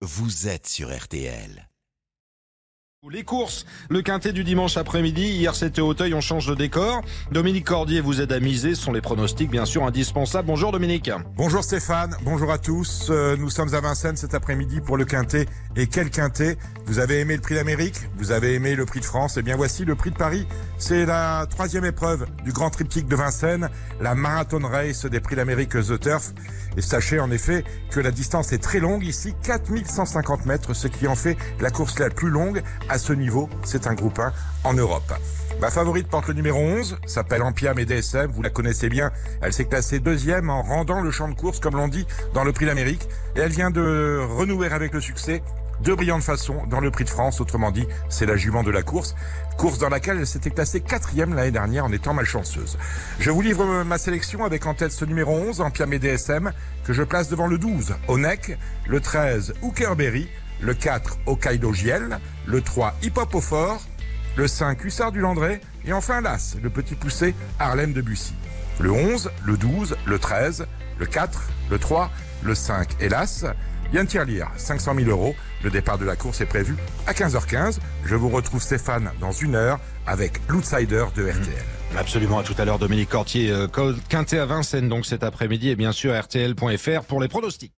vous êtes sur RTL. Les courses, le quintet du dimanche après-midi. Hier c'était Auteuil, on change de décor. Dominique Cordier vous aide à miser. Ce sont les pronostics bien sûr indispensables. Bonjour Dominique. Bonjour Stéphane, bonjour à tous. Euh, nous sommes à Vincennes cet après-midi pour le quintet. Et quel quintet? Vous avez aimé le prix d'Amérique? Vous avez aimé le prix de France? Et bien voici le prix de Paris. C'est la troisième épreuve du grand triptyque de Vincennes, la marathon race des prix d'Amérique The Turf. Et sachez en effet que la distance est très longue ici, 4150 mètres, ce qui en fait la course la plus longue à ce niveau. C'est un groupe 1 en Europe. Ma favorite porte le numéro 11, s'appelle Ampiam et vous la connaissez bien. Elle s'est classée deuxième en rendant le champ de course, comme l'on dit, dans le prix d'Amérique. Et elle vient de renouer avec le succès de brillante façon dans le prix de France, autrement dit, c'est la jument de la course, course dans laquelle elle s'était classée quatrième l'année dernière en étant malchanceuse. Je vous livre ma sélection avec en tête ce numéro 11, Ampiam et DSM, que je place devant le 12, Onek, le 13, Hookerberry, le 4, Hokkaido Giel, le 3, Hip Hop au fort, le 5, Hussard du Landré, et enfin l'As, le petit poussé Harlem de Bussy. Le 11, le 12, le 13, le 4, le 3, le 5, hélas, Yann Tirelire, 500 000 euros. Le départ de la course est prévu à 15h15. Je vous retrouve Stéphane dans une heure avec l'outsider de RTL. Absolument, à tout à l'heure Dominique Cordier, euh, quintet à Vincennes donc cet après-midi et bien sûr RTL.fr pour les pronostics.